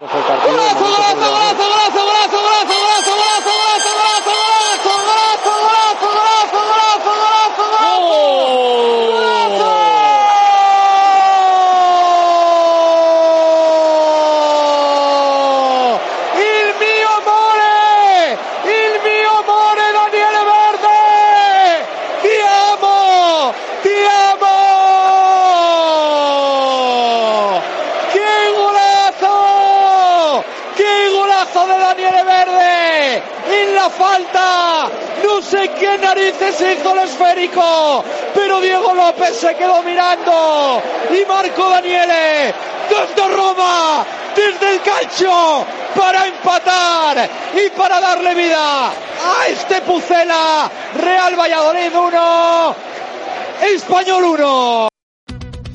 Por el partido, golazo de Daniele Verde! En la falta. No sé qué narices hizo el esférico, pero Diego López se quedó mirando y marcó Daniele desde Roma, desde el calcio, para empatar y para darle vida a este Pucela. Real Valladolid 1, Español 1.